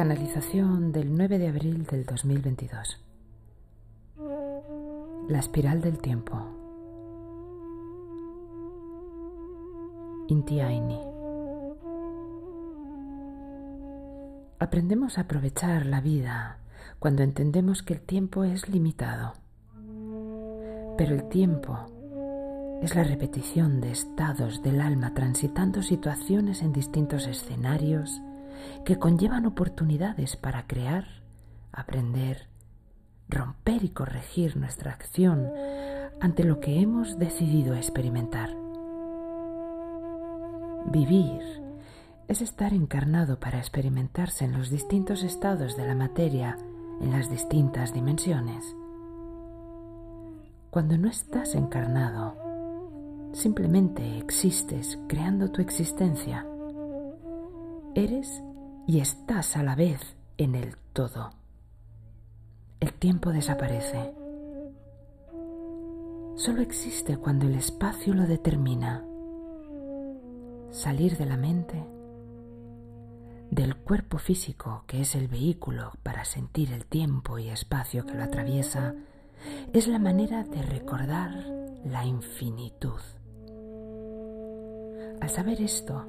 Canalización del 9 de abril del 2022. La espiral del tiempo. Inti Aini. Aprendemos a aprovechar la vida cuando entendemos que el tiempo es limitado. Pero el tiempo es la repetición de estados del alma transitando situaciones en distintos escenarios que conllevan oportunidades para crear, aprender, romper y corregir nuestra acción ante lo que hemos decidido experimentar. Vivir es estar encarnado para experimentarse en los distintos estados de la materia en las distintas dimensiones. Cuando no estás encarnado, simplemente existes creando tu existencia. Eres y estás a la vez en el todo. El tiempo desaparece. Solo existe cuando el espacio lo determina. Salir de la mente, del cuerpo físico que es el vehículo para sentir el tiempo y espacio que lo atraviesa, es la manera de recordar la infinitud. Al saber esto,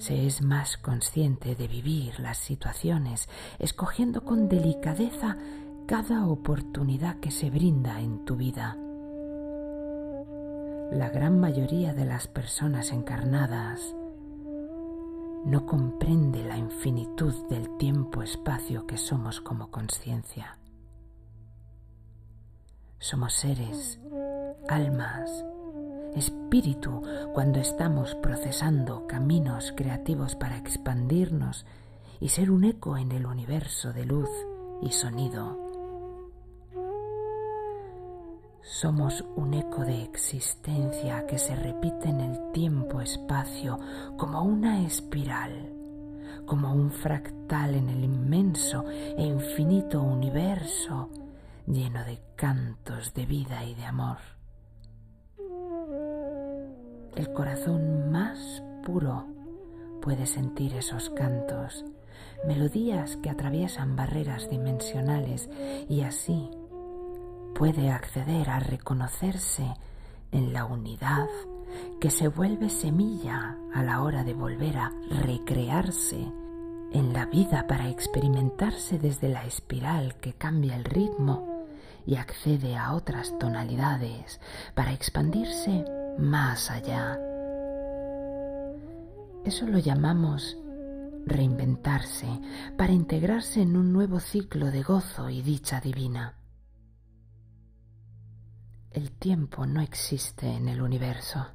se es más consciente de vivir las situaciones, escogiendo con delicadeza cada oportunidad que se brinda en tu vida. La gran mayoría de las personas encarnadas no comprende la infinitud del tiempo-espacio que somos como conciencia. Somos seres, almas, espíritu cuando estamos procesando caminos creativos para expandirnos y ser un eco en el universo de luz y sonido. Somos un eco de existencia que se repite en el tiempo-espacio como una espiral, como un fractal en el inmenso e infinito universo lleno de cantos de vida y de amor el corazón más puro puede sentir esos cantos, melodías que atraviesan barreras dimensionales y así puede acceder a reconocerse en la unidad que se vuelve semilla a la hora de volver a recrearse en la vida para experimentarse desde la espiral que cambia el ritmo y accede a otras tonalidades para expandirse más allá. Eso lo llamamos reinventarse para integrarse en un nuevo ciclo de gozo y dicha divina. El tiempo no existe en el universo,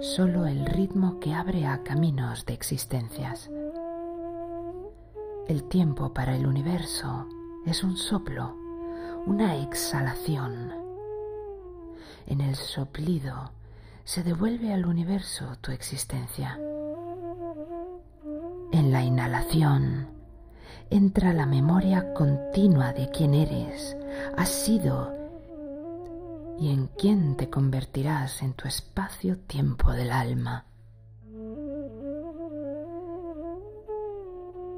solo el ritmo que abre a caminos de existencias. El tiempo para el universo es un soplo, una exhalación en el soplido se devuelve al universo tu existencia. En la inhalación entra la memoria continua de quién eres, has sido y en quién te convertirás en tu espacio-tiempo del alma.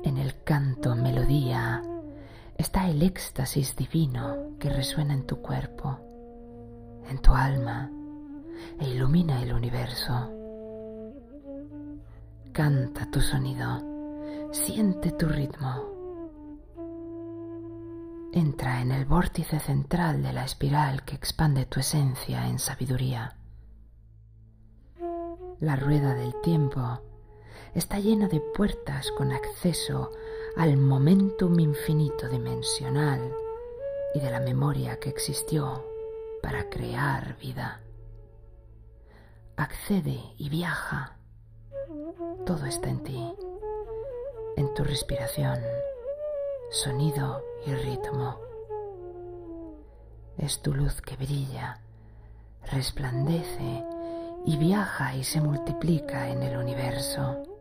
En el canto melodía está el éxtasis divino que resuena en tu cuerpo en tu alma e ilumina el universo. Canta tu sonido, siente tu ritmo. Entra en el vórtice central de la espiral que expande tu esencia en sabiduría. La rueda del tiempo está llena de puertas con acceso al momentum infinito dimensional y de la memoria que existió para crear vida. Accede y viaja. Todo está en ti, en tu respiración, sonido y ritmo. Es tu luz que brilla, resplandece y viaja y se multiplica en el universo.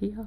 energía.